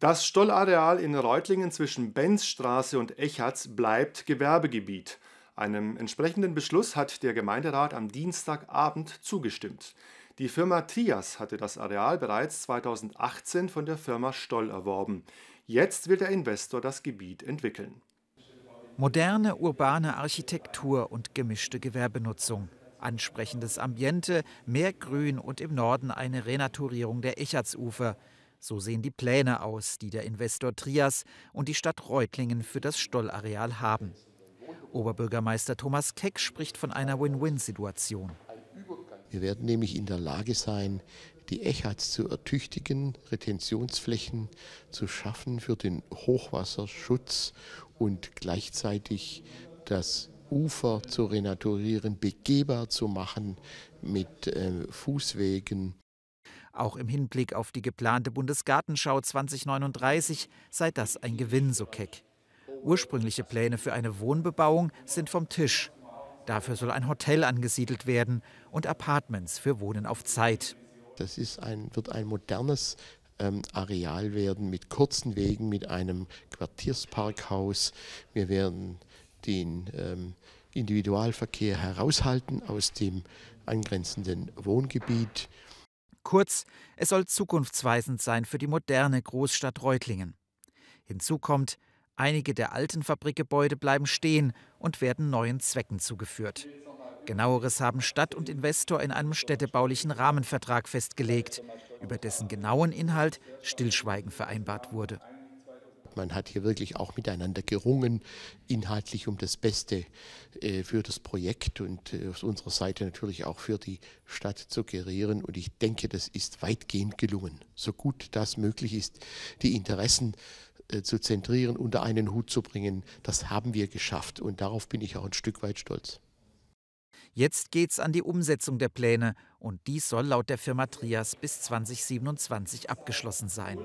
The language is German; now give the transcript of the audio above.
Das Stollareal in Reutlingen zwischen Benzstraße und Echatz bleibt Gewerbegebiet. Einem entsprechenden Beschluss hat der Gemeinderat am Dienstagabend zugestimmt. Die Firma Trias hatte das Areal bereits 2018 von der Firma Stoll erworben. Jetzt will der Investor das Gebiet entwickeln. Moderne urbane Architektur und gemischte Gewerbenutzung. Ansprechendes Ambiente, mehr Grün und im Norden eine Renaturierung der Echatsufer. So sehen die Pläne aus, die der Investor Trias und die Stadt Reutlingen für das Stollareal haben. Oberbürgermeister Thomas Keck spricht von einer Win-Win-Situation. Wir werden nämlich in der Lage sein, die Echatz zu ertüchtigen, Retentionsflächen zu schaffen für den Hochwasserschutz und gleichzeitig das Ufer zu renaturieren, begehbar zu machen mit äh, Fußwegen auch im Hinblick auf die geplante Bundesgartenschau 2039 sei das ein Gewinn, so Keck. Ursprüngliche Pläne für eine Wohnbebauung sind vom Tisch. Dafür soll ein Hotel angesiedelt werden und Apartments für Wohnen auf Zeit. Das ist ein, wird ein modernes ähm, Areal werden mit kurzen Wegen, mit einem Quartiersparkhaus. Wir werden den ähm, Individualverkehr heraushalten aus dem angrenzenden Wohngebiet. Kurz, es soll zukunftsweisend sein für die moderne Großstadt Reutlingen. Hinzu kommt, einige der alten Fabrikgebäude bleiben stehen und werden neuen Zwecken zugeführt. Genaueres haben Stadt und Investor in einem städtebaulichen Rahmenvertrag festgelegt, über dessen genauen Inhalt Stillschweigen vereinbart wurde. Man hat hier wirklich auch miteinander gerungen, inhaltlich um das Beste äh, für das Projekt und äh, auf unserer Seite natürlich auch für die Stadt zu gerieren. Und ich denke, das ist weitgehend gelungen, so gut das möglich ist, die Interessen äh, zu zentrieren, unter einen Hut zu bringen. Das haben wir geschafft und darauf bin ich auch ein Stück weit stolz. Jetzt geht's an die Umsetzung der Pläne und dies soll laut der Firma Trias bis 2027 abgeschlossen sein.